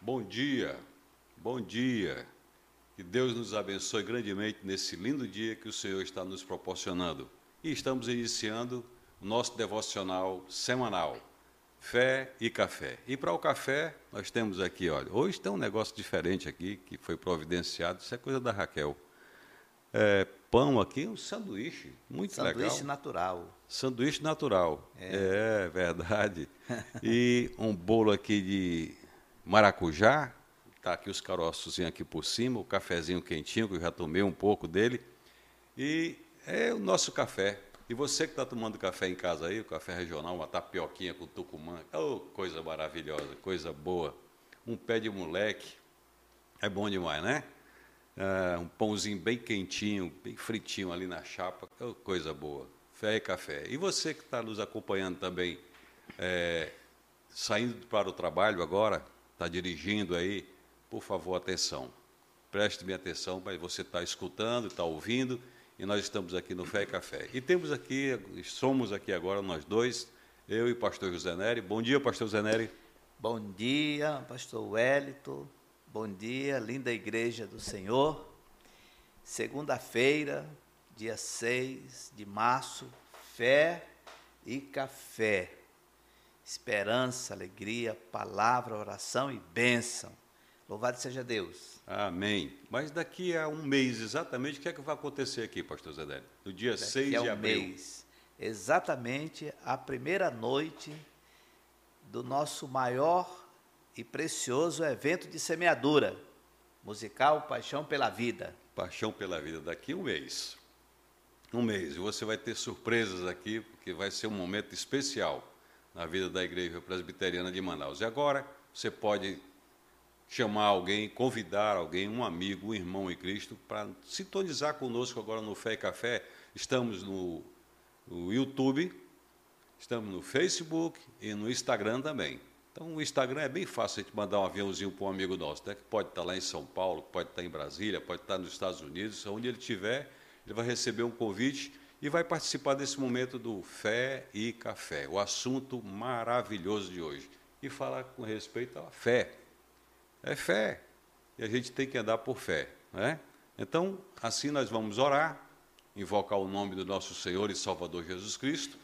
Bom dia, bom dia. Que Deus nos abençoe grandemente nesse lindo dia que o Senhor está nos proporcionando. E estamos iniciando o nosso devocional semanal, Fé e Café. E para o café, nós temos aqui, olha, hoje tem um negócio diferente aqui que foi providenciado, isso é coisa da Raquel. É, pão aqui, um sanduíche, muito sanduíche legal. Sanduíche natural. Sanduíche natural, é, é verdade. E um bolo aqui de maracujá, tá aqui os caroços aqui por cima, o cafezinho quentinho, que eu já tomei um pouco dele. E é o nosso café. E você que está tomando café em casa aí, o café regional, uma tapioquinha com tucumã, oh, coisa maravilhosa, coisa boa. Um pé de moleque, é bom demais, né? É, um pãozinho bem quentinho, bem fritinho ali na chapa, oh, coisa boa. Fé e café. E você que está nos acompanhando também, é, saindo para o trabalho agora, está dirigindo aí, por favor, atenção. Preste minha atenção, mas você está escutando, está ouvindo e nós estamos aqui no Fé e Café. E temos aqui, somos aqui agora nós dois, eu e o pastor José Nery. Bom dia, pastor José Nery. Bom dia, pastor Wellington. Bom dia, linda igreja do Senhor. Segunda-feira, dia 6 de março, fé e café. Esperança, alegria, palavra, oração e bênção. Louvado seja Deus. Amém. Mas daqui a um mês exatamente, o que é que vai acontecer aqui, pastor Zedélio? No dia daqui 6 a de um abril. Mês, exatamente a primeira noite do nosso maior e precioso evento de semeadura, musical Paixão pela Vida. Paixão pela Vida, daqui a um mês. Um mês. E você vai ter surpresas aqui, porque vai ser um momento especial na vida da Igreja Presbiteriana de Manaus. E agora você pode chamar alguém, convidar alguém, um amigo, um irmão em Cristo, para sintonizar conosco agora no Fé e Café. Estamos no, no YouTube, estamos no Facebook e no Instagram também. Então, o Instagram é bem fácil gente mandar um aviãozinho para um amigo nosso, né, que pode estar lá em São Paulo, pode estar em Brasília, pode estar nos Estados Unidos, onde ele estiver, ele vai receber um convite e vai participar desse momento do Fé e Café, o assunto maravilhoso de hoje. E falar com respeito à fé. É fé. E a gente tem que andar por fé. Né? Então, assim nós vamos orar, invocar o nome do nosso Senhor e Salvador Jesus Cristo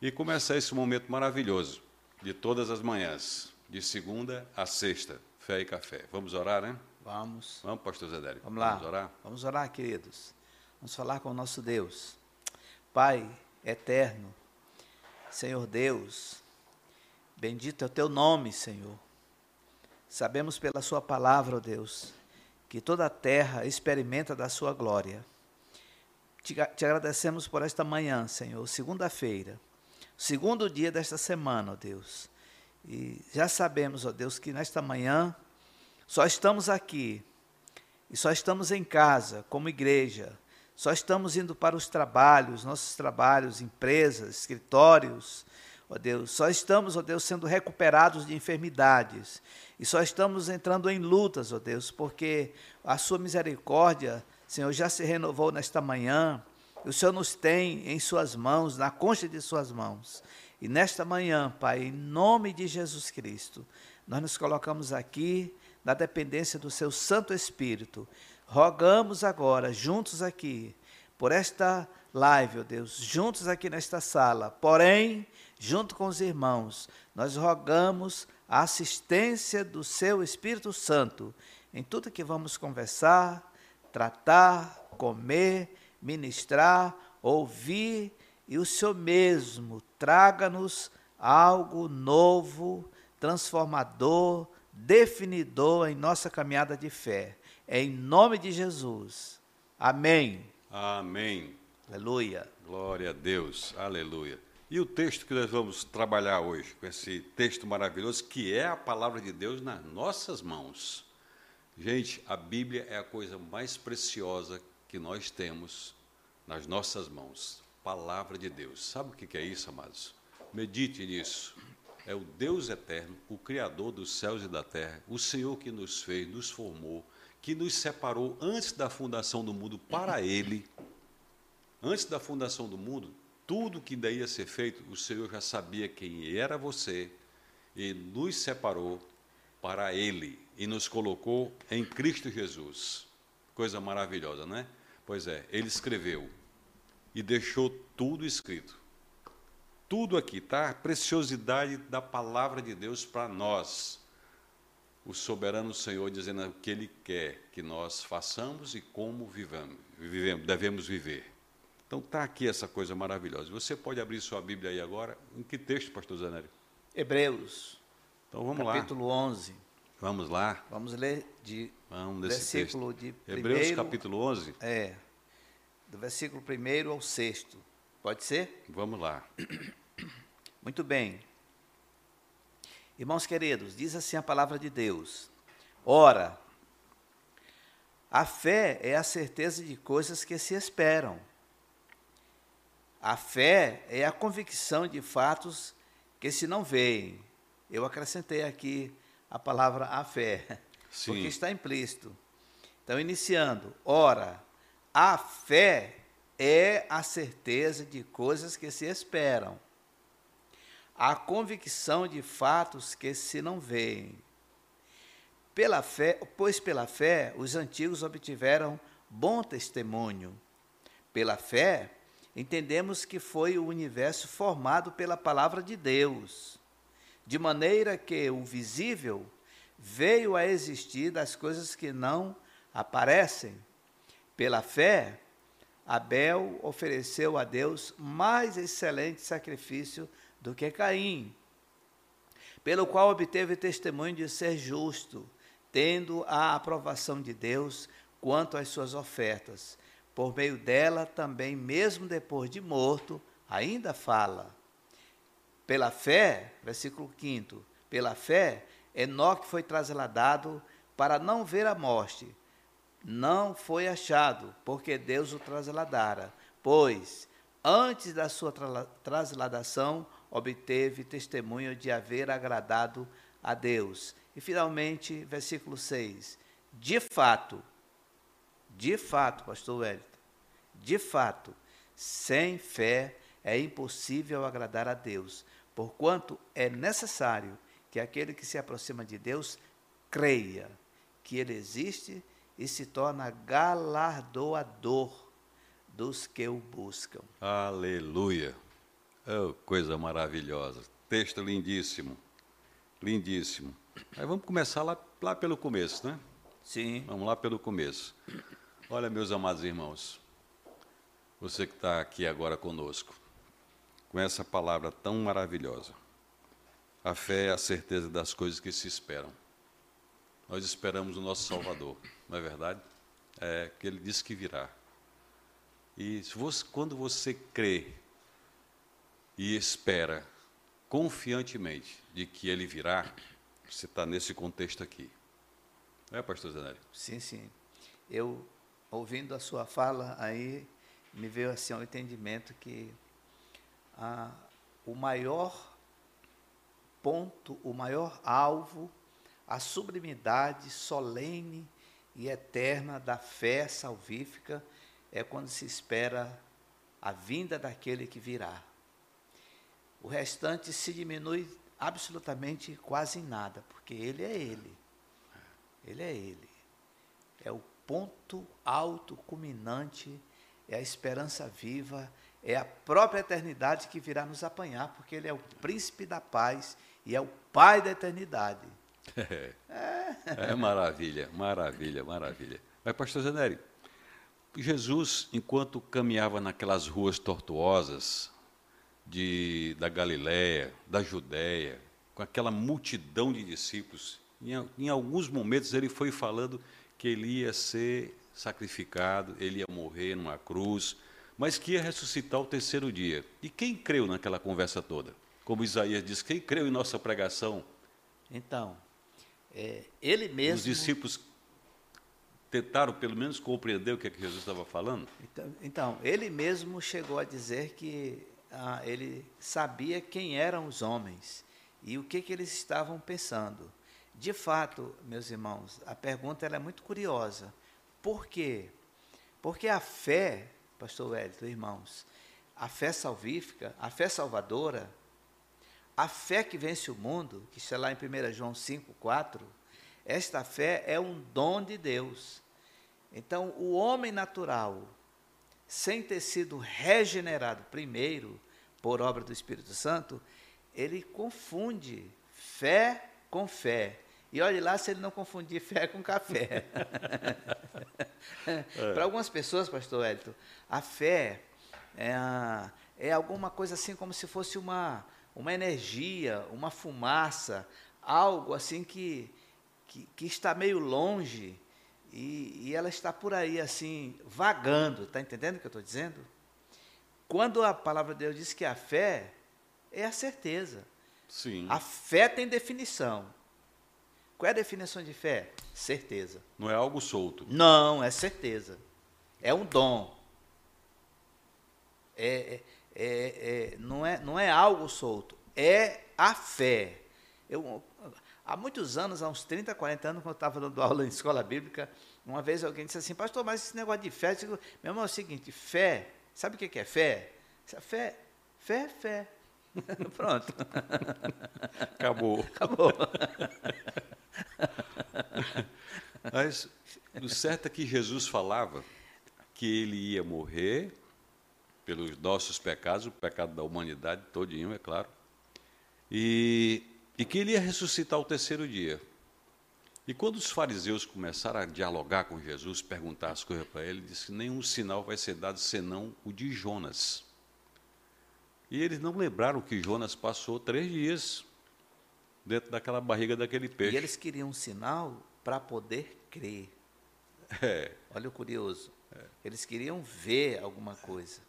e começar esse momento maravilhoso de todas as manhãs, de segunda a sexta, fé e café. Vamos orar, né? Vamos. Vamos, pastor Zedério. Vamos lá. Vamos orar? Vamos orar, queridos. Vamos falar com o nosso Deus. Pai eterno, Senhor Deus, bendito é o teu nome, Senhor. Sabemos pela Sua palavra, ó Deus, que toda a terra experimenta da Sua glória. Te, te agradecemos por esta manhã, Senhor, segunda-feira, segundo dia desta semana, ó Deus. E já sabemos, ó Deus, que nesta manhã só estamos aqui e só estamos em casa, como igreja, só estamos indo para os trabalhos, nossos trabalhos, empresas, escritórios, ó Deus, só estamos, ó Deus, sendo recuperados de enfermidades, e só estamos entrando em lutas, ó Deus, porque a sua misericórdia, Senhor, já se renovou nesta manhã, o Senhor nos tem em suas mãos, na concha de suas mãos. E nesta manhã, Pai, em nome de Jesus Cristo, nós nos colocamos aqui na dependência do seu Santo Espírito. Rogamos agora, juntos aqui, por esta live, ó Deus, juntos aqui nesta sala, porém, junto com os irmãos, nós rogamos a assistência do seu Espírito Santo em tudo que vamos conversar, tratar, comer, ministrar, ouvir, e o Senhor mesmo traga-nos algo novo, transformador, definidor em nossa caminhada de fé. É em nome de Jesus. Amém. Amém. Aleluia. Glória a Deus. Aleluia. E o texto que nós vamos trabalhar hoje, com esse texto maravilhoso, que é a palavra de Deus nas nossas mãos. Gente, a Bíblia é a coisa mais preciosa que nós temos nas nossas mãos. Palavra de Deus. Sabe o que é isso, amados? Medite nisso. É o Deus eterno, o Criador dos céus e da terra, o Senhor que nos fez, nos formou, que nos separou antes da fundação do mundo para Ele. Antes da fundação do mundo, tudo que daí ia ser feito, o Senhor já sabia quem era você e nos separou para Ele e nos colocou em Cristo Jesus. Coisa maravilhosa, não é? Pois é, Ele escreveu e deixou tudo escrito. Tudo aqui, tá? A preciosidade da palavra de Deus para nós. O soberano Senhor dizendo o que Ele quer que nós façamos e como vivamos, vivemos, devemos viver. Então está aqui essa coisa maravilhosa. Você pode abrir sua Bíblia aí agora. Em que texto, pastor Zanério? Hebreus. Então vamos capítulo lá. 11. Vamos lá. Vamos ler de vamos versículo texto. de Hebreus primeiro, capítulo 11. É. Do versículo 1 ao 6. Pode ser? Vamos lá. Muito bem. Irmãos queridos, diz assim a palavra de Deus: Ora, a fé é a certeza de coisas que se esperam a fé é a convicção de fatos que se não veem. Eu acrescentei aqui a palavra a fé, Sim. porque está implícito. Então, iniciando, ora, a fé é a certeza de coisas que se esperam, a convicção de fatos que se não veem. Pela fé, pois pela fé os antigos obtiveram bom testemunho. Pela fé entendemos que foi o universo formado pela palavra de Deus, de maneira que o visível veio a existir das coisas que não aparecem. Pela fé, Abel ofereceu a Deus mais excelente sacrifício do que Caim, pelo qual obteve testemunho de ser justo, tendo a aprovação de Deus quanto às suas ofertas por meio dela também, mesmo depois de morto, ainda fala. Pela fé, versículo 5, pela fé, Enoque foi trasladado para não ver a morte. Não foi achado, porque Deus o trasladara, pois, antes da sua trasladação, obteve testemunho de haver agradado a Deus. E finalmente, versículo 6. De fato, de fato, pastor Wellington, de fato, sem fé é impossível agradar a Deus, porquanto é necessário que aquele que se aproxima de Deus creia que ele existe e se torna galardoador dos que o buscam. Aleluia! Oh, coisa maravilhosa. Texto lindíssimo. Lindíssimo. Aí vamos começar lá, lá pelo começo, né? Sim. Vamos lá pelo começo. Olha, meus amados irmãos, você que está aqui agora conosco, com essa palavra tão maravilhosa. A fé é a certeza das coisas que se esperam. Nós esperamos o nosso Salvador, não é verdade? É que ele disse que virá. E você, quando você crê e espera confiantemente de que ele virá, você está nesse contexto aqui. Não é, pastor Zanelli? Sim, sim. Eu ouvindo a sua fala aí, me veio assim ao entendimento que o maior ponto, o maior alvo, a sublimidade solene e eterna da fé salvífica é quando se espera a vinda daquele que virá. O restante se diminui absolutamente quase em nada, porque ele é ele. Ele é ele. É o ponto alto, culminante, é a esperança viva, é a própria eternidade que virá nos apanhar, porque Ele é o príncipe da paz e é o Pai da eternidade. É, é. maravilha, maravilha, maravilha. Mas, pastor Zenério, Jesus, enquanto caminhava naquelas ruas tortuosas de, da Galiléia, da Judéia, com aquela multidão de discípulos, em, em alguns momentos ele foi falando que ele ia ser sacrificado, ele ia morrer numa cruz, mas que ia ressuscitar o terceiro dia. E quem creu naquela conversa toda? Como Isaías diz, quem creu em nossa pregação? Então, é, ele mesmo. Os discípulos tentaram pelo menos compreender o que, é que Jesus estava falando? Então, então, ele mesmo chegou a dizer que ah, ele sabia quem eram os homens e o que, que eles estavam pensando. De fato, meus irmãos, a pergunta é muito curiosa. Por quê? Porque a fé, pastor Wellington, irmãos, a fé salvífica, a fé salvadora, a fé que vence o mundo, que está lá em 1 João 5, 4, esta fé é um dom de Deus. Então, o homem natural, sem ter sido regenerado primeiro por obra do Espírito Santo, ele confunde fé com fé. E olhe lá se ele não confundir fé com café. é. Para algumas pessoas, pastor Elton, a fé é, é alguma coisa assim como se fosse uma, uma energia, uma fumaça, algo assim que, que, que está meio longe e, e, ela está por aí assim, vagando. Está entendendo o que eu estou dizendo? Quando a palavra de Deus diz que a fé é a certeza. Sim. A fé tem definição. Qual é a definição de fé? Certeza. Não é algo solto. Não, é certeza. É um dom. É, é, é, é não, é, não é algo solto. É a fé. Eu, há muitos anos, há uns 30, 40 anos, quando eu estava dando aula em escola bíblica, uma vez alguém disse assim, pastor, mas esse negócio de fé, digo, meu irmão, é o seguinte, fé, sabe o que é fé? Fé, fé é fé. Pronto. Acabou. Acabou. Mas o certo é que Jesus falava que ele ia morrer pelos nossos pecados, o pecado da humanidade todinho, é claro, e, e que ele ia ressuscitar o terceiro dia. E quando os fariseus começaram a dialogar com Jesus, perguntar as coisas para ele, ele disse que nenhum sinal vai ser dado senão o de Jonas. E eles não lembraram que Jonas passou três dias dentro daquela barriga daquele peixe. E eles queriam um sinal para poder crer. É. Olha o curioso. É. Eles queriam ver alguma coisa.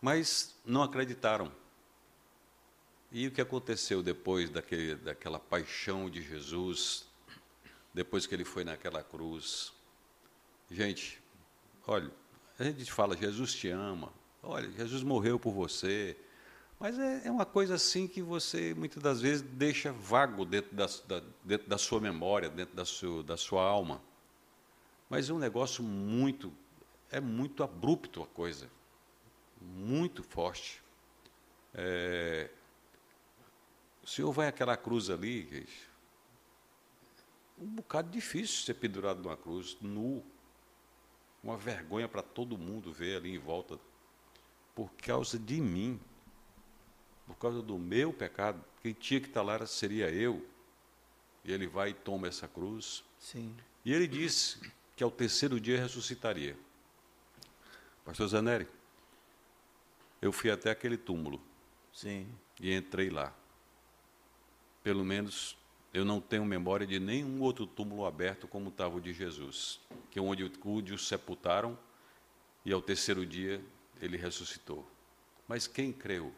Mas não acreditaram. E o que aconteceu depois daquele, daquela paixão de Jesus, depois que ele foi naquela cruz? Gente, olha, a gente fala, Jesus te ama, olha, Jesus morreu por você, mas é, é, uma coisa assim que você muitas das vezes deixa vago dentro da, da, dentro da sua memória, dentro da sua, da sua alma. Mas é um negócio muito, é muito abrupto a coisa, muito forte. É, o senhor vai àquela cruz ali, um bocado difícil ser pendurado numa cruz, nu, uma vergonha para todo mundo ver ali em volta, por causa de mim por causa do meu pecado, quem tinha que estar lá seria eu. E ele vai e toma essa cruz. Sim. E ele disse que ao terceiro dia ressuscitaria. Pastor Zaneri, eu fui até aquele túmulo. Sim. E entrei lá. Pelo menos eu não tenho memória de nenhum outro túmulo aberto como estava o de Jesus, que é onde, onde o sepultaram e ao terceiro dia ele ressuscitou. Mas quem creu?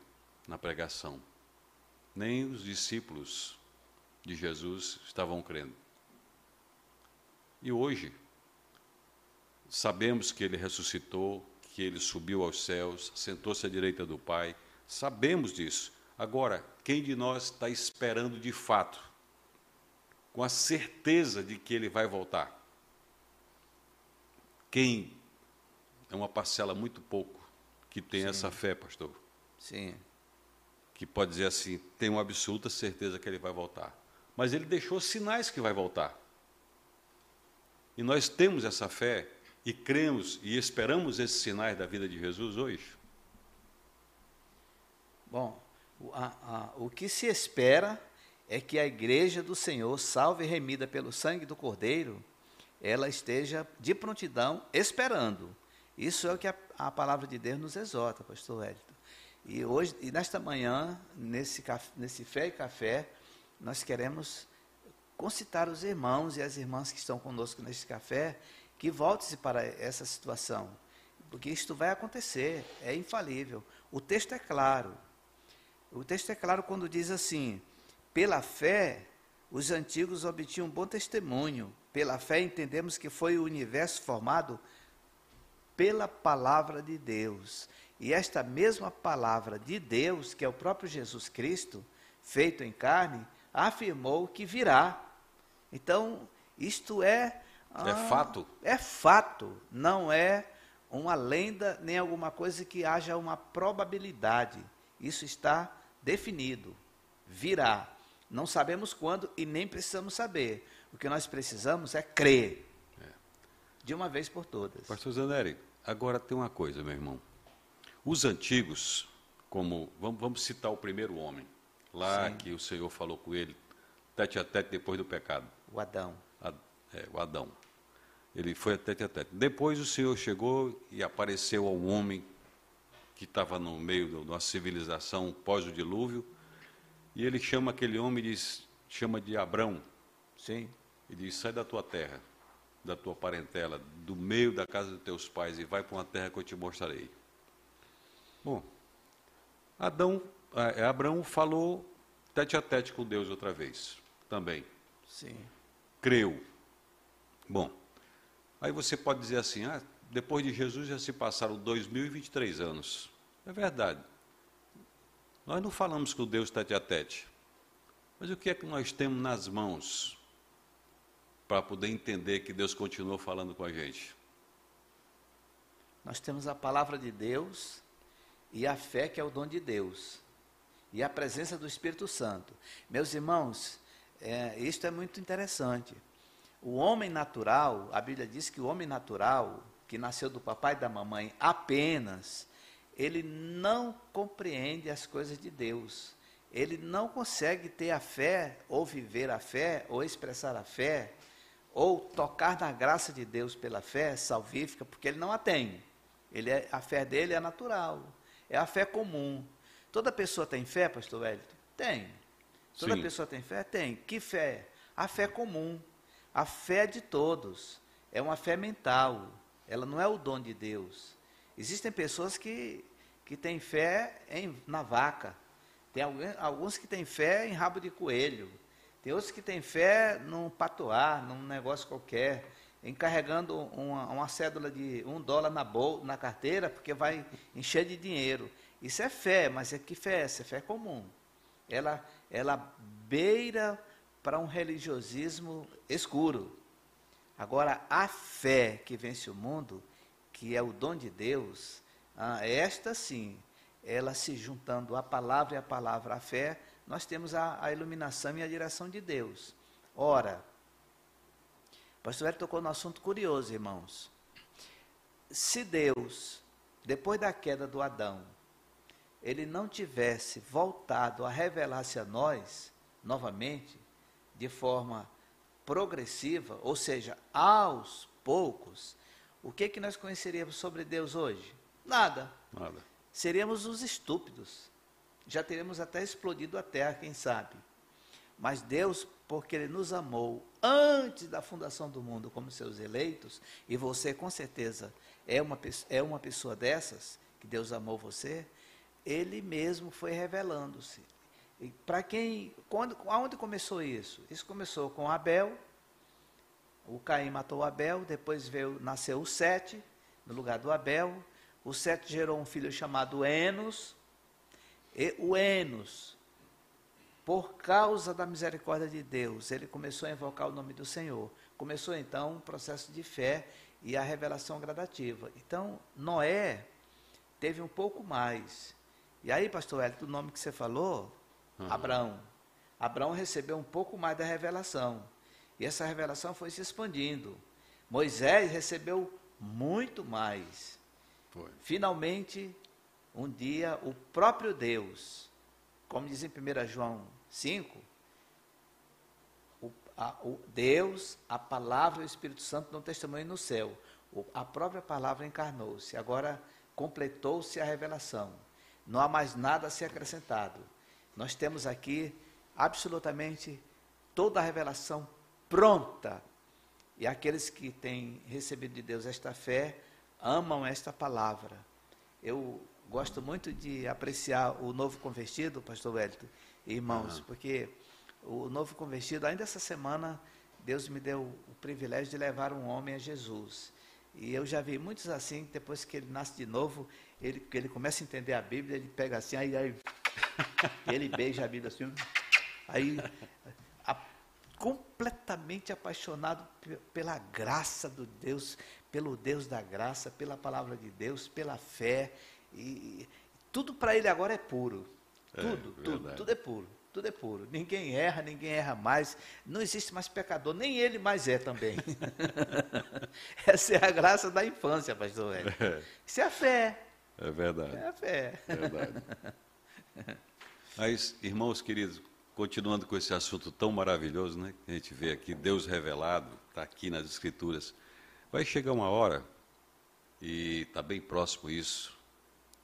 na pregação. Nem os discípulos de Jesus estavam crendo. E hoje, sabemos que ele ressuscitou, que ele subiu aos céus, sentou-se à direita do Pai, sabemos disso. Agora, quem de nós está esperando de fato, com a certeza de que ele vai voltar? Quem é uma parcela muito pouco que tem Sim. essa fé, pastor? Sim que pode dizer assim, tenho absoluta certeza que ele vai voltar. Mas ele deixou sinais que vai voltar. E nós temos essa fé e cremos e esperamos esses sinais da vida de Jesus hoje? Bom, a, a, o que se espera é que a igreja do Senhor, salve e remida pelo sangue do Cordeiro, ela esteja de prontidão esperando. Isso é o que a, a palavra de Deus nos exorta, pastor Wellington. E hoje, e nesta manhã, nesse, nesse Fé e Café, nós queremos concitar os irmãos e as irmãs que estão conosco neste café, que voltem-se para essa situação, porque isto vai acontecer, é infalível. O texto é claro. O texto é claro quando diz assim: pela fé, os antigos obtinham bom testemunho. Pela fé, entendemos que foi o universo formado pela palavra de Deus. E esta mesma palavra de Deus, que é o próprio Jesus Cristo, feito em carne, afirmou que virá. Então, isto é. É ah, fato. É fato, não é uma lenda nem alguma coisa que haja uma probabilidade. Isso está definido, virá. Não sabemos quando e nem precisamos saber. O que nós precisamos é crer. É. De uma vez por todas. Pastor Zaneri, agora tem uma coisa, meu irmão. Os antigos, como vamos, vamos citar o primeiro homem, lá Sim. que o Senhor falou com ele, tete a tete depois do pecado. O Adão. A, é, o Adão. Ele foi a tete a tete. Depois o Senhor chegou e apareceu ao homem que estava no meio de uma civilização pós o dilúvio, e ele chama aquele homem e diz, chama de Abrão. Sim. E diz: sai da tua terra, da tua parentela, do meio da casa dos teus pais e vai para uma terra que eu te mostrarei. Bom, Adão, é, Abraão falou tete a tete com Deus outra vez, também. Sim. Creu. Bom, aí você pode dizer assim, ah, depois de Jesus já se passaram 2023 anos. É verdade. Nós não falamos com Deus tete a tete. Mas o que é que nós temos nas mãos para poder entender que Deus continuou falando com a gente? Nós temos a palavra de Deus e a fé que é o dom de Deus e a presença do Espírito Santo. Meus irmãos, é, isto é muito interessante. O homem natural, a Bíblia diz que o homem natural, que nasceu do papai e da mamãe apenas, ele não compreende as coisas de Deus. Ele não consegue ter a fé, ou viver a fé, ou expressar a fé, ou tocar na graça de Deus pela fé salvífica, porque ele não a tem. Ele é, a fé dele é natural, é a fé comum. Toda pessoa tem fé, pastor Wellington? Tem. Toda Sim. pessoa tem fé? Tem. Que fé? A fé comum. A fé de todos. É uma fé mental. Ela não é o dom de Deus. Existem pessoas que, que têm fé em, na vaca. Tem alguns que têm fé em rabo de coelho. Tem outros que têm fé num patoar, num negócio qualquer, encarregando uma, uma cédula de um dólar na, bol, na carteira, porque vai encher de dinheiro. Isso é fé, mas é que fé é essa? É fé comum. Ela, ela beira para um religiosismo escuro. Agora, a fé que vence o mundo, que é o dom de Deus, ah, esta sim, ela se juntando à palavra e à palavra, a fé, nós temos a, a iluminação e a direção de Deus. Ora, o pastor Hélio tocou no assunto curioso, irmãos. Se Deus, depois da queda do Adão, ele não tivesse voltado a revelar-se a nós, novamente, de forma progressiva, ou seja, aos poucos, o que, que nós conheceríamos sobre Deus hoje? Nada. Nada. Seríamos os estúpidos. Já teríamos até explodido a terra, quem sabe. Mas Deus, porque Ele nos amou antes da fundação do mundo como seus eleitos, e você com certeza é uma, é uma pessoa dessas, que Deus amou você, Ele mesmo foi revelando-se. Para quem, quando, aonde começou isso? Isso começou com Abel. O Caim matou Abel, depois veio, nasceu o Sete, no lugar do Abel. O Sete gerou um filho chamado Enos. E o Enos, por causa da misericórdia de Deus, ele começou a invocar o nome do Senhor. Começou então um processo de fé e a revelação gradativa. Então, Noé teve um pouco mais. E aí, pastor Hélio, o nome que você falou, Uhum. Abraão. Abraão recebeu um pouco mais da revelação. E essa revelação foi se expandindo. Moisés recebeu muito mais. Foi. Finalmente, um dia, o próprio Deus, como diz em 1 João 5, o, a, o Deus, a palavra e o Espírito Santo não testemunham no céu. O, a própria palavra encarnou-se. Agora completou-se a revelação. Não há mais nada a ser acrescentado. Nós temos aqui absolutamente toda a revelação pronta. E aqueles que têm recebido de Deus esta fé amam esta palavra. Eu gosto muito de apreciar o novo convertido, pastor Wellington, irmãos, uhum. porque o novo convertido, ainda essa semana, Deus me deu o privilégio de levar um homem a Jesus. E eu já vi muitos assim, depois que ele nasce de novo, ele, ele começa a entender a Bíblia, ele pega assim, aí, aí ele beija a Bíblia assim. Aí, a, completamente apaixonado pela graça do Deus, pelo Deus da graça, pela palavra de Deus, pela fé. E tudo para ele agora é puro. É, tudo, tudo, tudo é puro. Tudo é puro. Ninguém erra, ninguém erra mais. Não existe mais pecador, nem ele mais é também. Essa é a graça da infância, pastor Hélio. É. Isso é a fé. É verdade. É a fé. É verdade. Mas, irmãos queridos, continuando com esse assunto tão maravilhoso, né, que a gente vê aqui, Deus revelado, está aqui nas Escrituras, vai chegar uma hora, e está bem próximo isso,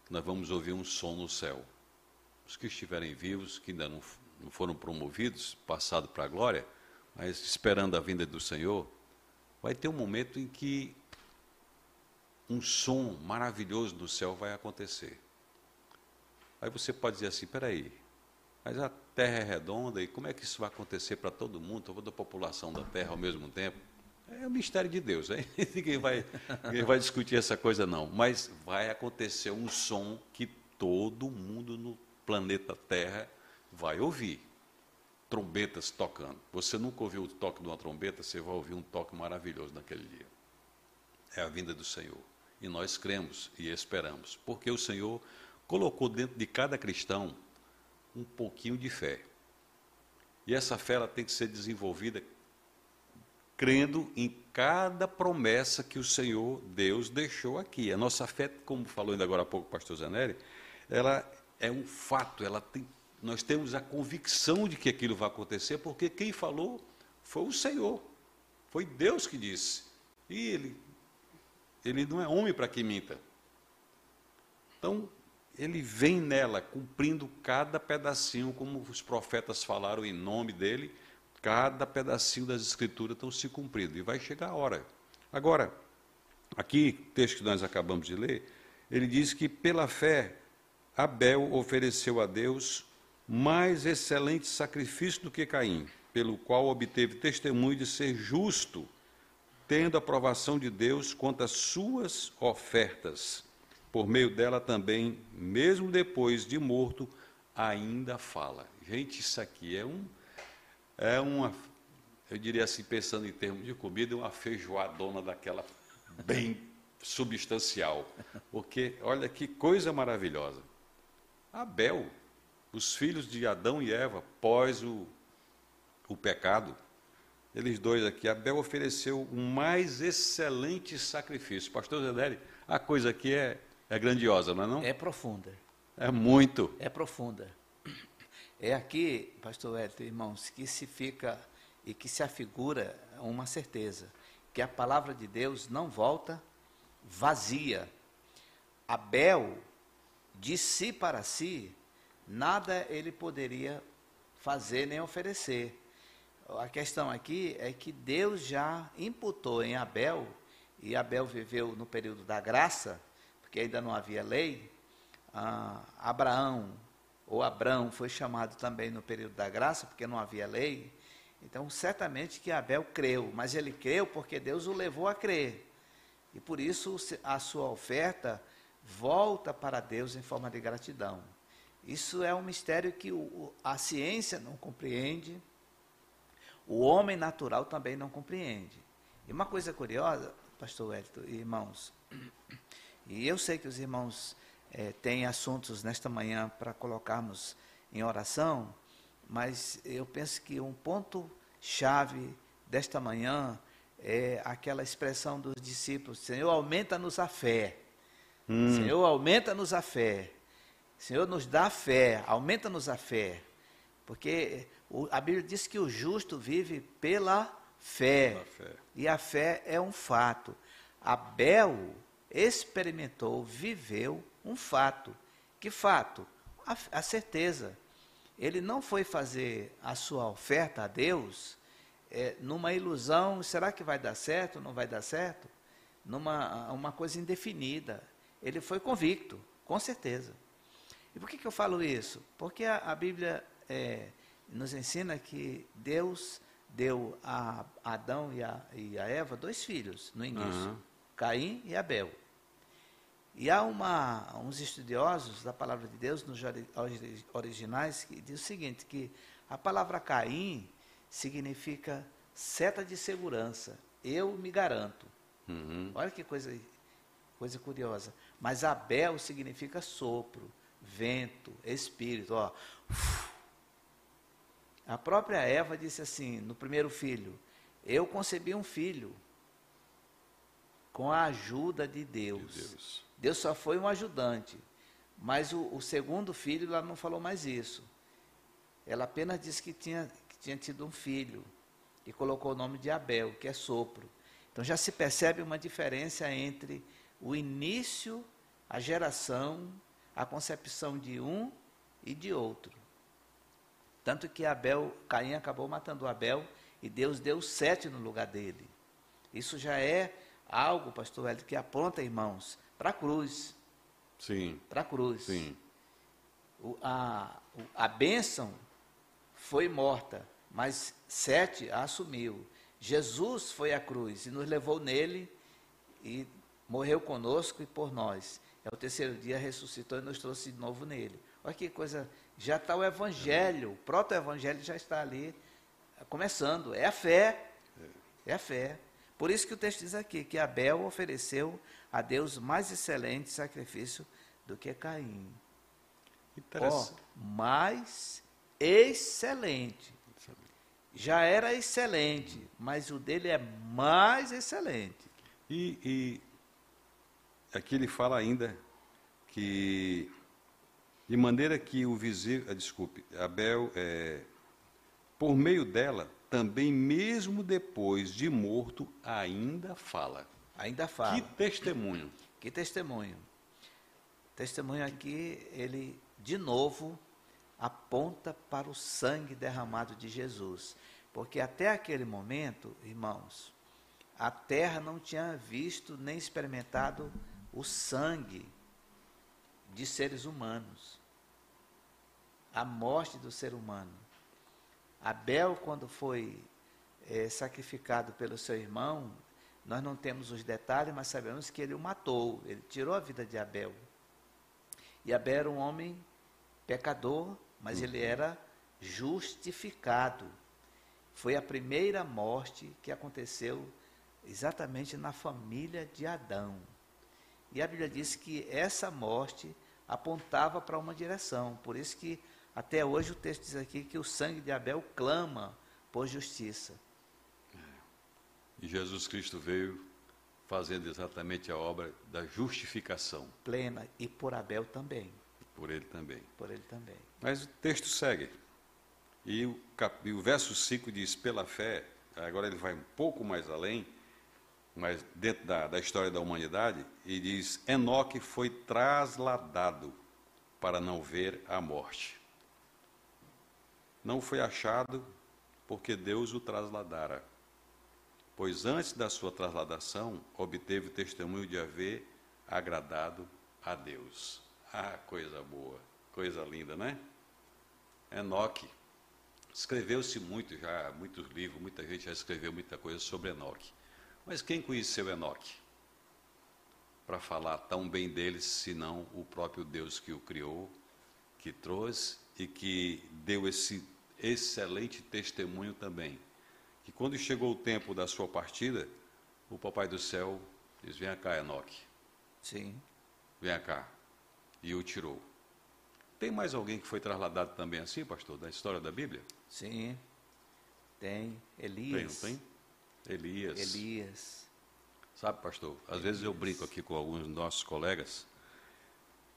nós vamos ouvir um som no céu. Os que estiverem vivos, que ainda não, não foram promovidos, passado para a glória, mas esperando a vinda do Senhor, vai ter um momento em que um som maravilhoso do céu vai acontecer. Aí você pode dizer assim, peraí, mas a Terra é redonda e como é que isso vai acontecer para todo mundo, toda a população da Terra ao mesmo tempo? É o mistério de Deus, hein? ninguém, vai, ninguém vai discutir essa coisa não, mas vai acontecer um som que todo mundo no planeta Terra vai ouvir. Trombetas tocando. Você nunca ouviu o toque de uma trombeta, você vai ouvir um toque maravilhoso naquele dia. É a vinda do Senhor. E nós cremos e esperamos, porque o Senhor colocou dentro de cada cristão um pouquinho de fé. E essa fé ela tem que ser desenvolvida crendo em cada promessa que o Senhor Deus deixou aqui. A nossa fé, como falou ainda agora há pouco o pastor Zanelli, ela é um fato, ela tem, nós temos a convicção de que aquilo vai acontecer, porque quem falou foi o Senhor, foi Deus que disse. E ele, ele não é homem para que minta. Então, ele vem nela, cumprindo cada pedacinho, como os profetas falaram em nome dele, cada pedacinho das escrituras estão se cumprindo, e vai chegar a hora. Agora, aqui, texto que nós acabamos de ler, ele diz que pela fé Abel ofereceu a Deus mais excelente sacrifício do que Caim, pelo qual obteve testemunho de ser justo, tendo aprovação de Deus quanto às suas ofertas. Por meio dela também, mesmo depois de morto, ainda fala. Gente, isso aqui é um é uma eu diria assim, pensando em termos de comida, uma feijoadona daquela bem substancial. Porque olha que coisa maravilhosa. Abel, os filhos de Adão e Eva, pós o, o pecado, eles dois aqui, Abel ofereceu o mais excelente sacrifício. Pastor Zedeli, a coisa aqui é, é grandiosa, não é não? É profunda. É muito. É profunda. É aqui, pastor Hélio, irmãos, que se fica e que se afigura uma certeza, que a palavra de Deus não volta vazia. Abel de si para si, nada ele poderia fazer nem oferecer. A questão aqui é que Deus já imputou em Abel, e Abel viveu no período da graça, porque ainda não havia lei. Ah, Abraão, ou Abrão, foi chamado também no período da graça, porque não havia lei. Então, certamente que Abel creu, mas ele creu porque Deus o levou a crer. E por isso a sua oferta volta para Deus em forma de gratidão. Isso é um mistério que o, a ciência não compreende, o homem natural também não compreende. E uma coisa curiosa, pastor Wellington e irmãos, e eu sei que os irmãos é, têm assuntos nesta manhã para colocarmos em oração, mas eu penso que um ponto-chave desta manhã é aquela expressão dos discípulos: Senhor, aumenta-nos a fé. Hum. Senhor, aumenta-nos a fé. Senhor, nos dá fé, aumenta-nos a fé. Porque a Bíblia diz que o justo vive pela fé. pela fé. E a fé é um fato. Abel experimentou, viveu um fato. Que fato? A, a certeza. Ele não foi fazer a sua oferta a Deus é, numa ilusão, será que vai dar certo, não vai dar certo? Numa uma coisa indefinida. Ele foi convicto, com certeza. E por que, que eu falo isso? Porque a, a Bíblia é, nos ensina que Deus deu a Adão e a, e a Eva dois filhos no início, uhum. Caim e Abel. E há uma, uns estudiosos da palavra de Deus nos originais que diz o seguinte, que a palavra Caim significa seta de segurança, eu me garanto. Uhum. Olha que coisa, coisa curiosa. Mas Abel significa sopro. vento, espírito, ó. A própria Eva disse assim, no primeiro filho, eu concebi um filho com a ajuda de Deus. De Deus. Deus só foi um ajudante. Mas o, o, segundo filho, ela não falou mais isso. Ela apenas disse que tinha, que tinha tido um filho. E colocou o nome de Abel, que é sopro. Então já se percebe uma diferença entre o início, a geração, a concepção de um e de outro. Tanto que Abel, Caim acabou matando Abel e Deus deu sete no lugar dele. Isso já é algo, pastor Hélio, que aponta, irmãos, para a cruz. Sim. Para a cruz. Sim. O, a, a bênção foi morta, mas sete a assumiu. Jesus foi à cruz e nos levou nele e morreu conosco e por nós. É o terceiro dia ressuscitou e nos trouxe de novo nele. Olha que coisa, já está o evangelho, o proto-evangelho já está ali começando. É a fé. É a fé. Por isso que o texto diz aqui que Abel ofereceu a Deus mais excelente sacrifício do que Caim. Interessante. Oh, mais excelente. Já era excelente, mas o dele é mais excelente. E, e aqui ele fala ainda que de maneira que o vizinho, ah, desculpe, Abel, é, por meio dela, também mesmo depois de morto, ainda fala. Ainda fala. Que testemunho. Que testemunho. Testemunho aqui, ele de novo aponta para o sangue derramado de Jesus. Porque até aquele momento, irmãos, a terra não tinha visto nem experimentado o sangue de seres humanos. A morte do ser humano. Abel, quando foi é, sacrificado pelo seu irmão, nós não temos os detalhes, mas sabemos que ele o matou, ele tirou a vida de Abel. E Abel era um homem pecador, mas uhum. ele era justificado. Foi a primeira morte que aconteceu exatamente na família de Adão. E a Bíblia diz que essa morte apontava para uma direção. Por isso que até hoje o texto diz aqui que o sangue de Abel clama por justiça. E Jesus Cristo veio fazendo exatamente a obra da justificação. Plena. E por Abel também. Por ele também. Por ele também. Mas o texto segue. E o, cap, e o verso 5 diz: pela fé, agora ele vai um pouco mais além, mas dentro da, da história da humanidade, e diz: Enoque foi trasladado para não ver a morte. Não foi achado porque Deus o trasladara pois antes da sua trasladação obteve o testemunho de haver agradado a Deus. Ah, coisa boa, coisa linda, né? Enoque. Escreveu-se muito já, muitos livros, muita gente já escreveu muita coisa sobre Enoque. Mas quem conheceu Enoque? Para falar tão bem dele, senão o próprio Deus que o criou, que trouxe e que deu esse excelente testemunho também que quando chegou o tempo da sua partida, o Papai do Céu diz: Venha cá, Enoque. Sim. Venha cá. E o tirou. Tem mais alguém que foi trasladado também assim, pastor, da história da Bíblia? Sim. Tem. Elias. Tem, não tem? Elias. Elias. Sabe, pastor, às Elias. vezes eu brinco aqui com alguns dos nossos colegas.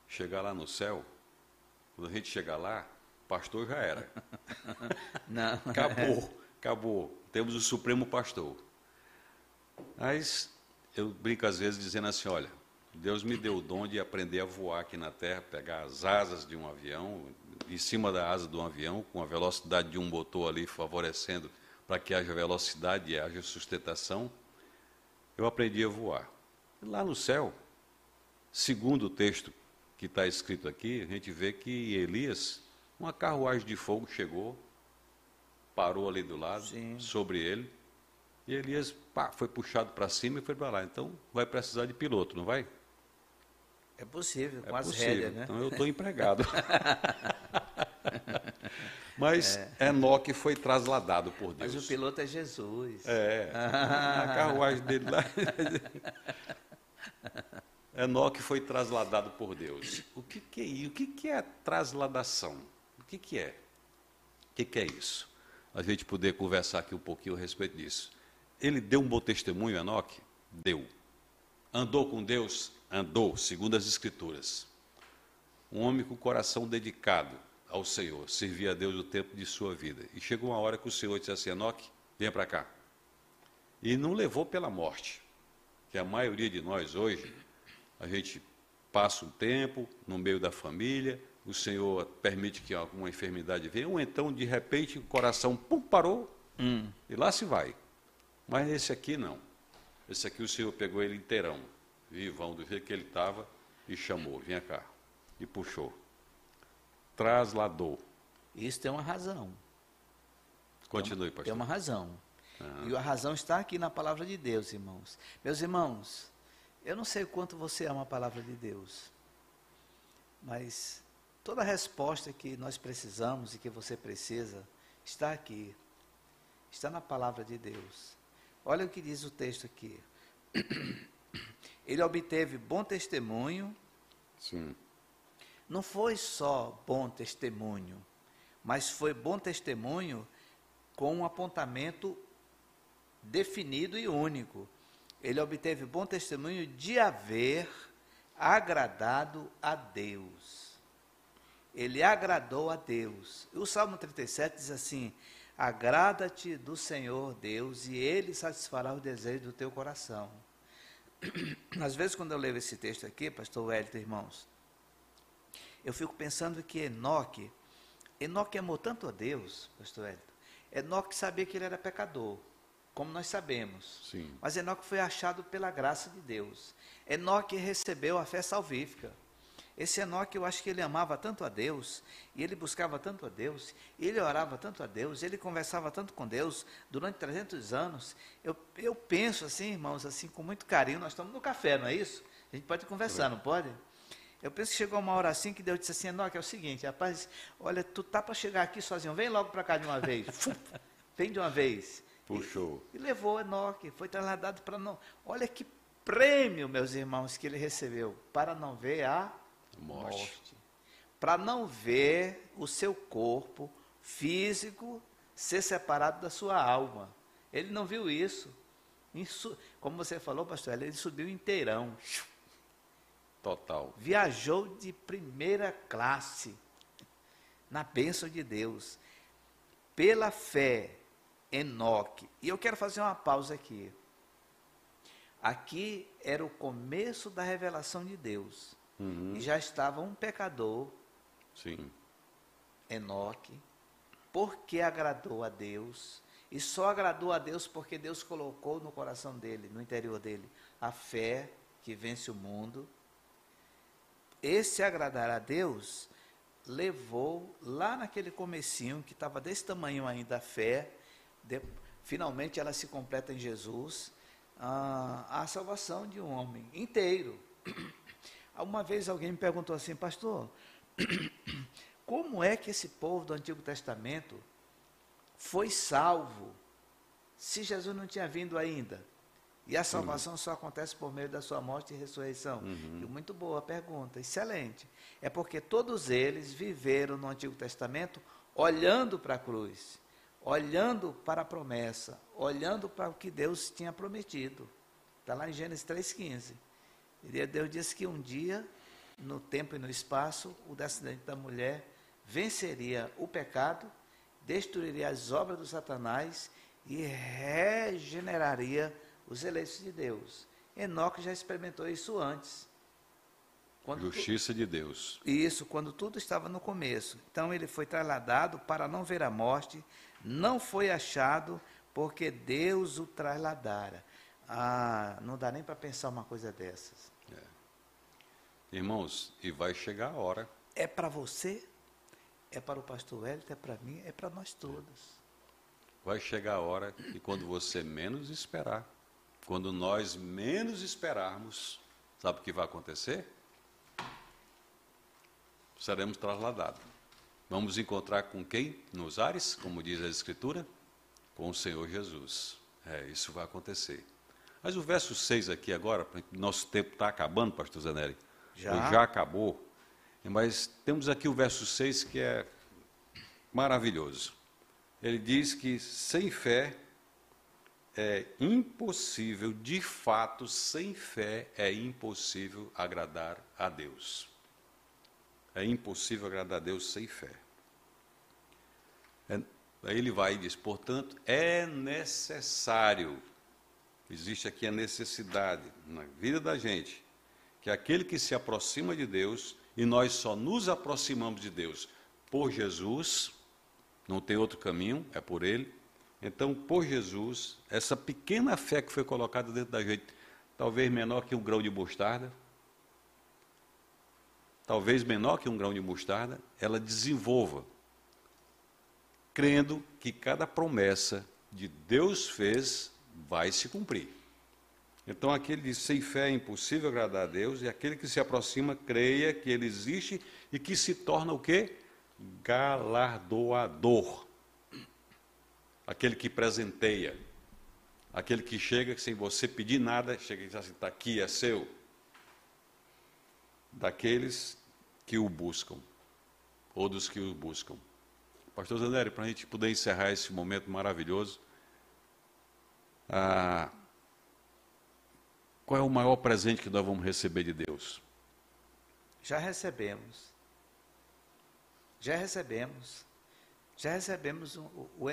Chegar lá no céu, quando a gente chegar lá, pastor já era. Não. Acabou, acabou temos o Supremo Pastor. Mas eu brinco às vezes dizendo assim: olha, Deus me deu o dom de aprender a voar aqui na terra, pegar as asas de um avião, em cima da asa de um avião, com a velocidade de um motor ali favorecendo para que haja velocidade e haja sustentação. Eu aprendi a voar. E lá no céu, segundo o texto que está escrito aqui, a gente vê que Elias, uma carruagem de fogo chegou, parou ali do lado, Sim. sobre ele, e Elias pá, foi puxado para cima e foi para lá. Então vai precisar de piloto, não vai? É possível, com é as possível. rédeas, né? Então eu estou empregado. Mas é. Enoque foi trasladado por Deus. Mas o piloto é Jesus. É. a carruagem dele lá. Enoque foi trasladado por Deus. O que, que é isso? O que, que é trasladação? Que, que é? O que, que é isso? A gente poder conversar aqui um pouquinho a respeito disso. Ele deu um bom testemunho, Enoque? Deu. Andou com Deus? Andou, segundo as Escrituras. Um homem com coração dedicado ao Senhor, servia a Deus o tempo de sua vida. E chegou uma hora que o Senhor disse assim: Enoque, venha para cá. E não levou pela morte, que a maioria de nós hoje, a gente passa um tempo no meio da família, o Senhor permite que alguma enfermidade venha, ou então, de repente, o coração pum, parou hum. e lá se vai. Mas esse aqui não. Esse aqui o Senhor pegou ele inteirão, vivão, do jeito que ele estava, e chamou, vinha cá, e puxou. Trasladou. Isso tem uma razão. Continue, pastor. Tem uma razão. Ah. E a razão está aqui na palavra de Deus, irmãos. Meus irmãos, eu não sei o quanto você ama a palavra de Deus, mas toda a resposta que nós precisamos e que você precisa está aqui. Está na palavra de Deus. Olha o que diz o texto aqui. Ele obteve bom testemunho. Sim. Não foi só bom testemunho, mas foi bom testemunho com um apontamento definido e único ele obteve bom testemunho de haver agradado a Deus. Ele agradou a Deus. O Salmo 37 diz assim: Agrada-te do Senhor Deus, e Ele satisfará os desejos do teu coração. Às vezes, quando eu leio esse texto aqui, pastor Wellington, irmãos, eu fico pensando que Enoque, Enoque amou tanto a Deus, pastor Wellington, Enoque sabia que ele era pecador como nós sabemos. Sim. Mas Enoque foi achado pela graça de Deus. Enoque recebeu a fé salvífica. Esse Enoque, eu acho que ele amava tanto a Deus, e ele buscava tanto a Deus, ele orava tanto a Deus, ele conversava tanto com Deus durante 300 anos. Eu, eu penso assim, irmãos, assim, com muito carinho, nós estamos no café, não é isso? A gente pode conversar, não pode? Eu penso que chegou uma hora assim que Deus disse assim, Enoque, é o seguinte, rapaz, olha, tu tá para chegar aqui sozinho, vem logo para cá de uma vez. vem de uma vez. Puxou. E, e levou Enoque, foi trasladado para não. Olha que prêmio, meus irmãos, que ele recebeu, para não ver a morte. morte. Para não ver o seu corpo físico ser separado da sua alma. Ele não viu isso. isso como você falou, pastor, ele subiu inteirão. Total. Viajou de primeira classe na bênção de Deus. Pela fé, Enoque. E eu quero fazer uma pausa aqui. Aqui era o começo da revelação de Deus. Uhum. E já estava um pecador, Sim. Enoque, porque agradou a Deus. E só agradou a Deus porque Deus colocou no coração dele, no interior dele, a fé que vence o mundo. Esse agradar a Deus levou lá naquele comecinho que estava desse tamanho ainda a fé, de, finalmente ela se completa em Jesus, a, a salvação de um homem inteiro. Uma vez alguém me perguntou assim, pastor, como é que esse povo do Antigo Testamento foi salvo se Jesus não tinha vindo ainda? E a salvação uhum. só acontece por meio da sua morte e ressurreição. Uhum. Muito boa pergunta, excelente. É porque todos eles viveram no Antigo Testamento olhando para a cruz olhando para a promessa, olhando para o que Deus tinha prometido. Está lá em Gênesis 3,15. Deus disse que um dia, no tempo e no espaço, o descendente da mulher venceria o pecado, destruiria as obras do Satanás e regeneraria os eleitos de Deus. Enoque já experimentou isso antes. Quando Justiça tu... de Deus. Isso, quando tudo estava no começo. Então ele foi trasladado para não ver a morte, não foi achado porque Deus o trasladara. Ah, não dá nem para pensar uma coisa dessas. Irmãos, e vai chegar a hora. É para você, é para o pastor Hélio, é para mim, é para nós todos. Vai chegar a hora e quando você menos esperar, quando nós menos esperarmos, sabe o que vai acontecer? Seremos trasladados. Vamos encontrar com quem? Nos ares, como diz a Escritura? Com o Senhor Jesus. É, isso vai acontecer. Mas o verso 6 aqui agora, nosso tempo está acabando, pastor Zanelli. Já? já acabou. Mas temos aqui o verso 6 que é maravilhoso. Ele diz que sem fé é impossível, de fato, sem fé é impossível agradar a Deus. É impossível agradar a Deus sem fé. É, aí ele vai e diz: portanto, é necessário, existe aqui a necessidade na vida da gente, que aquele que se aproxima de Deus, e nós só nos aproximamos de Deus por Jesus, não tem outro caminho, é por Ele. Então, por Jesus, essa pequena fé que foi colocada dentro da gente, talvez menor que um grão de mostarda, talvez menor que um grão de mostarda, ela desenvolva, crendo que cada promessa de Deus fez vai se cumprir. Então, aquele diz: sem fé é impossível agradar a Deus, e aquele que se aproxima, creia que ele existe e que se torna o quê? Galardoador. Aquele que presenteia. Aquele que chega sem você pedir nada, chega e diz assim: está aqui, é seu daqueles que o buscam, ou dos que o buscam. Pastor Zanderi, para a gente poder encerrar esse momento maravilhoso, ah, qual é o maior presente que nós vamos receber de Deus? Já recebemos. Já recebemos. Já recebemos o, o,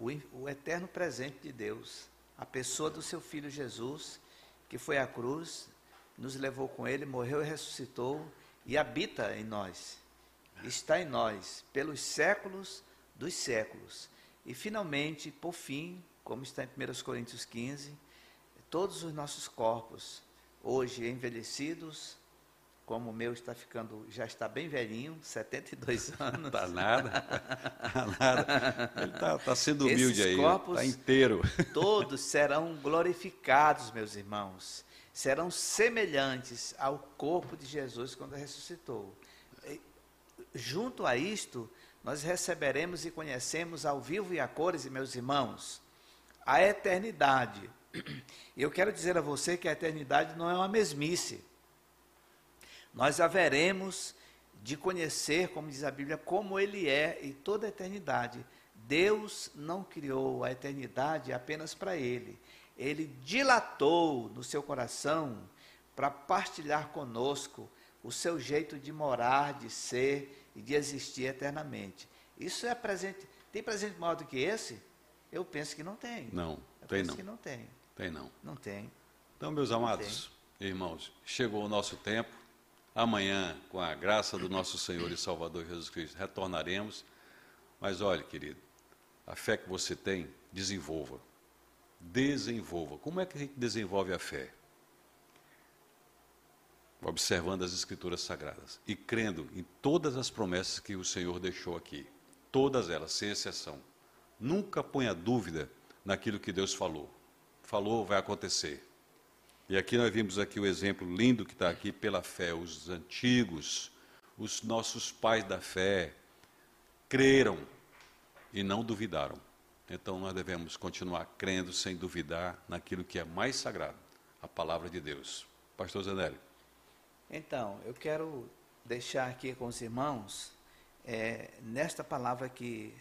o, o eterno presente de Deus. A pessoa do seu Filho Jesus, que foi à cruz, nos levou com ele, morreu e ressuscitou e habita em nós. Está em nós pelos séculos dos séculos. E finalmente, por fim, como está em 1 Coríntios 15, todos os nossos corpos, hoje envelhecidos, como o meu está ficando, já está bem velhinho, 72 anos. Está nada, tá nada. Ele está tá sendo humilde Esses aí, está inteiro. Todos serão glorificados, meus irmãos serão semelhantes ao corpo de Jesus quando ressuscitou. E, junto a isto, nós receberemos e conhecemos ao vivo e a cores, meus irmãos, a eternidade. Eu quero dizer a você que a eternidade não é uma mesmice. Nós haveremos de conhecer, como diz a Bíblia, como Ele é e toda a eternidade. Deus não criou a eternidade apenas para Ele ele dilatou no seu coração para partilhar conosco o seu jeito de morar, de ser e de existir eternamente. Isso é presente. Tem presente maior do que esse? Eu penso que não tem. Não, Eu tem penso não. que não tem. Tem não. Não tem. Então, meus amados irmãos, chegou o nosso tempo. Amanhã, com a graça do nosso Senhor e Salvador Jesus Cristo, retornaremos. Mas olhe, querido, a fé que você tem, desenvolva desenvolva. Como é que a gente desenvolve a fé? Observando as Escrituras Sagradas e crendo em todas as promessas que o Senhor deixou aqui. Todas elas, sem exceção. Nunca ponha dúvida naquilo que Deus falou. Falou, vai acontecer. E aqui nós vimos aqui o exemplo lindo que está aqui pela fé. Os antigos, os nossos pais da fé, creram e não duvidaram. Então nós devemos continuar crendo sem duvidar naquilo que é mais sagrado, a palavra de Deus. Pastor Zanelli. Então, eu quero deixar aqui com os irmãos, é, nesta palavra que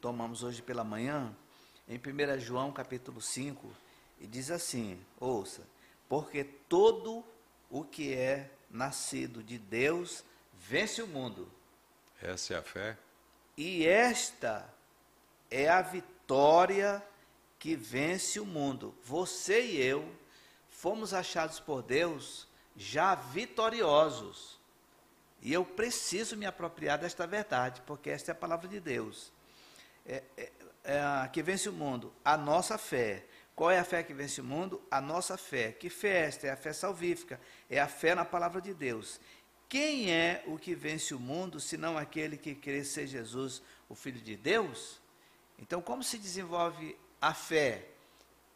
tomamos hoje pela manhã, em 1 João capítulo 5, e diz assim: ouça, porque todo o que é nascido de Deus vence o mundo. Essa é a fé. E esta é a vitória que vence o mundo. Você e eu fomos achados por Deus já vitoriosos. E eu preciso me apropriar desta verdade, porque esta é a palavra de Deus. É, é, é a que vence o mundo? A nossa fé. Qual é a fé que vence o mundo? A nossa fé. Que fé é esta? É a fé salvífica. É a fé na palavra de Deus. Quem é o que vence o mundo, senão aquele que crê ser Jesus, o Filho de Deus? Então, como se desenvolve a fé?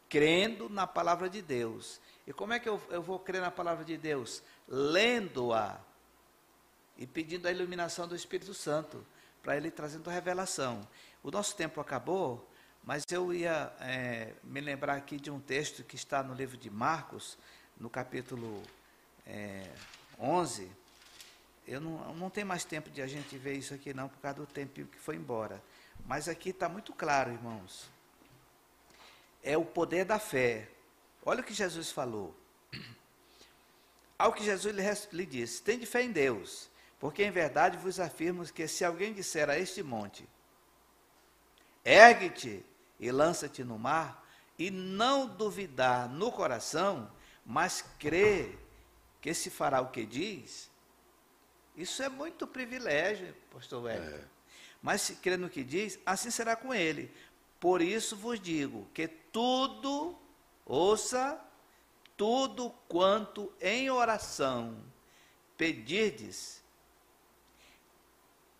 Crendo na palavra de Deus. E como é que eu, eu vou crer na palavra de Deus? Lendo-a e pedindo a iluminação do Espírito Santo, para ele trazendo revelação. O nosso tempo acabou, mas eu ia é, me lembrar aqui de um texto que está no livro de Marcos, no capítulo é, 11, eu não, não tem mais tempo de a gente ver isso aqui não, por causa do tempo que foi embora. Mas aqui está muito claro, irmãos. É o poder da fé. Olha o que Jesus falou. Ao que Jesus lhe, disse: Tem de fé em Deus, porque em verdade vos afirmo que se alguém disser a este monte: Ergue-te e lança-te no mar, e não duvidar no coração, mas crer que se fará o que diz, isso é muito privilégio, pastor Wellington. É. Mas se crer no que diz, assim será com ele. Por isso vos digo que tudo, ouça, tudo quanto em oração pedirdes,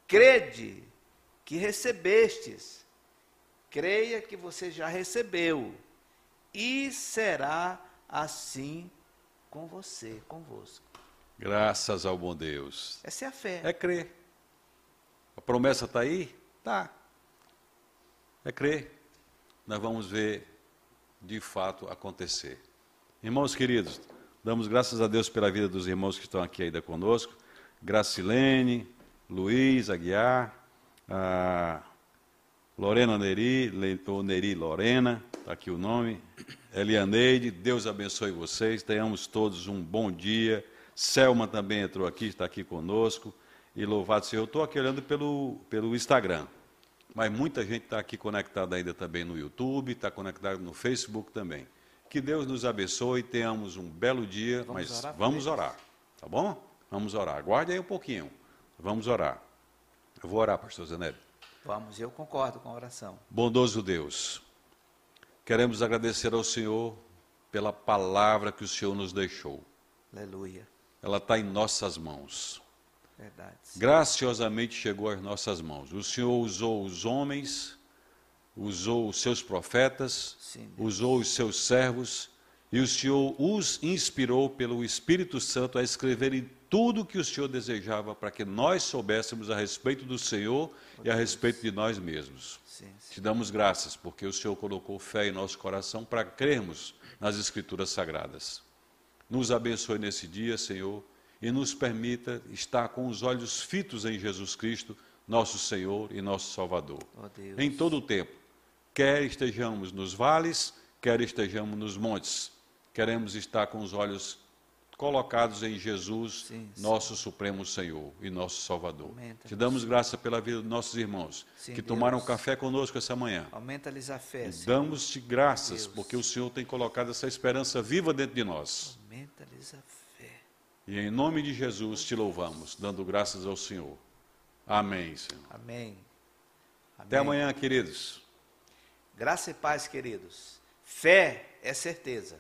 crede que recebestes, creia que você já recebeu, e será assim com você, convosco. Graças ao bom Deus. Essa é a fé. É crer. A promessa está aí? Tá. É crer. Nós vamos ver de fato acontecer. Irmãos queridos, damos graças a Deus pela vida dos irmãos que estão aqui ainda conosco. Gracilene, Luiz Aguiar, Lorena Neri, ou Neri Lorena, está aqui o nome. Elianeide, Deus abençoe vocês, tenhamos todos um bom dia. Selma também entrou aqui, está aqui conosco. E louvado seja, eu estou aqui olhando pelo, pelo Instagram. Mas muita gente está aqui conectada ainda também no YouTube, está conectada no Facebook também. Que Deus nos abençoe, tenhamos um belo dia, vamos mas orar vamos orar, tá bom? Vamos orar. Aguarde aí um pouquinho. Vamos orar. Eu vou orar, pastor Zenébio. Vamos, eu concordo com a oração. Bondoso Deus, queremos agradecer ao Senhor pela palavra que o Senhor nos deixou. Aleluia. Ela está em nossas mãos. Verdade. Graciosamente chegou às nossas mãos. O Senhor usou os homens, usou os seus profetas, Sim, usou os seus servos, e o Senhor os inspirou pelo Espírito Santo a escreverem tudo o que o Senhor desejava para que nós soubéssemos a respeito do Senhor e a respeito de nós mesmos. Sim, sim. Te damos graças porque o Senhor colocou fé em nosso coração para crermos nas Escrituras Sagradas. Nos abençoe nesse dia, Senhor, e nos permita estar com os olhos fitos em Jesus Cristo, nosso Senhor e nosso Salvador. Oh, em todo o tempo, quer estejamos nos vales, quer estejamos nos montes, queremos estar com os olhos colocados em Jesus, sim, nosso sim. Supremo Senhor e nosso Salvador. Aumenta, Te damos graça pela vida dos nossos irmãos sim, que Deus. tomaram café conosco essa manhã. Aumenta-lhes a fé. Damos-te graças Deus. porque o Senhor tem colocado essa esperança viva dentro de nós. Aumenta-lhes a fé. E em nome de Jesus te louvamos, dando graças ao Senhor. Amém, Senhor. Amém. Até amanhã, queridos. Graça e paz, queridos. Fé é certeza.